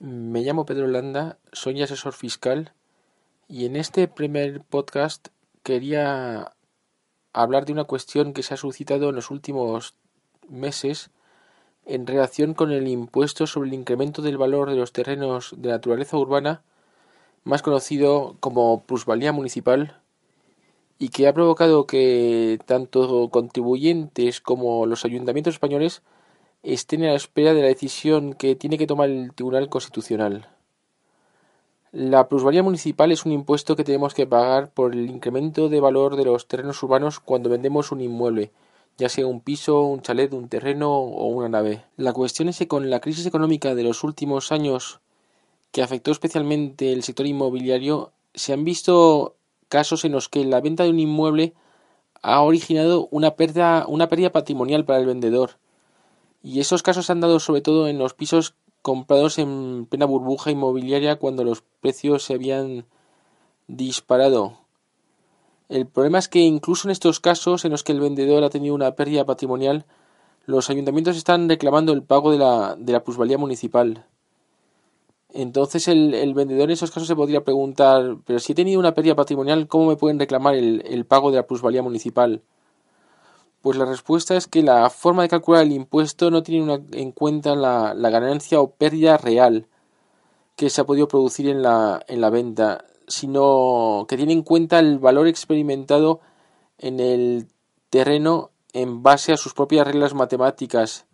Me llamo Pedro Landa, soy asesor fiscal y en este primer podcast quería hablar de una cuestión que se ha suscitado en los últimos meses en relación con el impuesto sobre el incremento del valor de los terrenos de naturaleza urbana, más conocido como plusvalía municipal, y que ha provocado que tanto contribuyentes como los ayuntamientos españoles estén a la espera de la decisión que tiene que tomar el Tribunal Constitucional. La plusvalía municipal es un impuesto que tenemos que pagar por el incremento de valor de los terrenos urbanos cuando vendemos un inmueble, ya sea un piso, un chalet, un terreno o una nave. La cuestión es que con la crisis económica de los últimos años que afectó especialmente el sector inmobiliario, se han visto casos en los que la venta de un inmueble ha originado una pérdida, una pérdida patrimonial para el vendedor. Y esos casos se han dado sobre todo en los pisos comprados en plena burbuja inmobiliaria cuando los precios se habían disparado. El problema es que incluso en estos casos en los que el vendedor ha tenido una pérdida patrimonial, los ayuntamientos están reclamando el pago de la, de la plusvalía municipal. Entonces el, vendedor en esos casos se podría preguntar, pero si he tenido una pérdida patrimonial, ¿cómo me pueden reclamar el, pago de la plusvalía municipal? Pues la respuesta es que la forma de calcular el impuesto no tiene en cuenta la, ganancia o pérdida real que se ha podido producir en la, en la venta, sino que tiene en cuenta el valor experimentado en el terreno en base a sus propias reglas matemáticas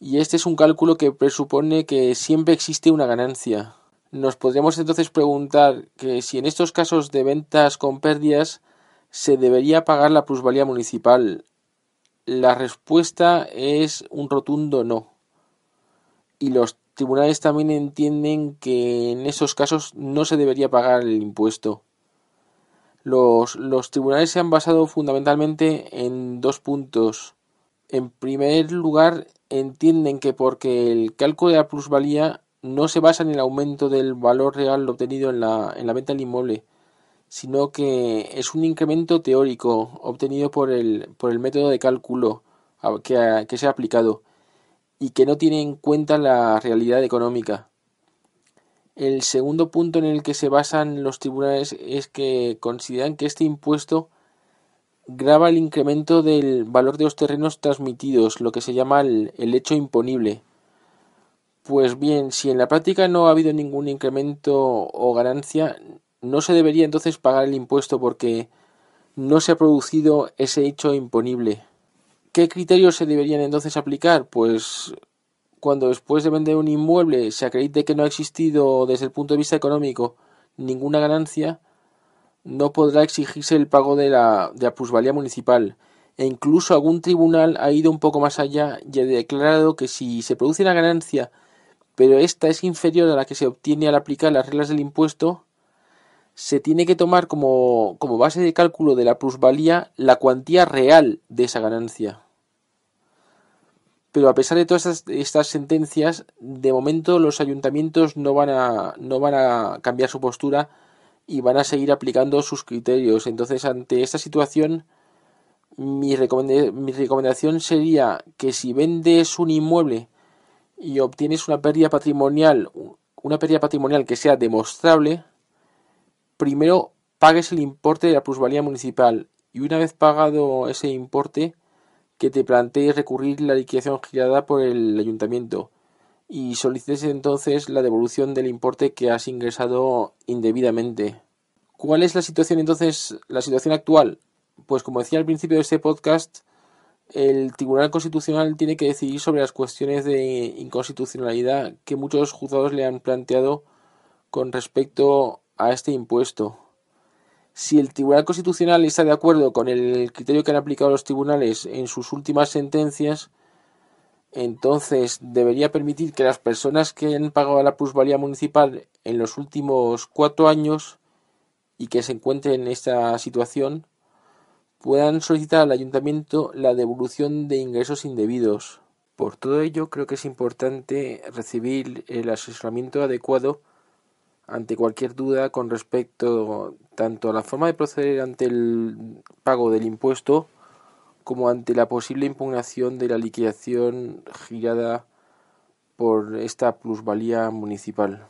y este es un cálculo que presupone que siempre existe una ganancia. Nos podríamos entonces preguntar que si en estos casos de ventas con pérdidas se debería pagar la plusvalía municipal. La respuesta es un rotundo no. Y los tribunales también entienden que en esos casos no se debería pagar el impuesto. Los, los tribunales se han basado fundamentalmente en dos puntos. En primer lugar, entienden que porque el cálculo de la plusvalía no se basa en el aumento del valor real obtenido en la, en la venta del inmueble, sino que es un incremento teórico obtenido por el, por el método de cálculo que, que se ha aplicado y que no tiene en cuenta la realidad económica. El segundo punto en el que se basan los tribunales es que consideran que este impuesto grava el incremento del valor de los terrenos transmitidos, lo que se llama el, hecho imponible. Pues bien, si en la práctica no ha habido ningún incremento o ganancia, no se debería entonces pagar el impuesto porque no se ha producido ese hecho imponible. ¿Qué criterios se deberían entonces aplicar? Pues cuando después de vender un inmueble se acredite que no ha existido desde el punto de vista económico ninguna ganancia, no podrá exigirse el pago de la, de la plusvalía municipal e incluso algún tribunal ha ido un poco más allá y ha declarado que si se produce una ganancia pero esta es inferior a la que se obtiene al aplicar las reglas del impuesto, se tiene que tomar como, base de cálculo de la plusvalía la cuantía real de esa ganancia. Pero a pesar de todas estas, estas, sentencias, de momento los ayuntamientos no van a, no van a cambiar su postura y van a seguir aplicando sus criterios. Entonces, ante esta situación, mi, recomendación sería que si vendes un inmueble y obtienes una pérdida patrimonial, una pérdida patrimonial que sea demostrable, primero pagues el importe de la plusvalía municipal y una vez pagado ese importe, que te plantees recurrir la liquidación girada por el ayuntamiento y solicites entonces la devolución del importe que has ingresado indebidamente. ¿Cuál es la situación entonces, la situación actual? Pues como decía al principio de este podcast, el Tribunal Constitucional tiene que decidir sobre las cuestiones de inconstitucionalidad que muchos juzgados le han planteado con respecto a este impuesto. Si el Tribunal Constitucional está de acuerdo con el criterio que han aplicado los tribunales en sus últimas sentencias, entonces debería permitir que las personas que han pagado la plusvalía municipal en los últimos cuatro años y que se encuentren en esta situación puedan solicitar al ayuntamiento la devolución de ingresos indebidos. Por todo ello, creo que es importante recibir el asesoramiento adecuado ante cualquier duda con respecto tanto a la forma de proceder ante el pago del impuesto como ante la posible impugnación de la liquidación girada por esta plusvalía municipal.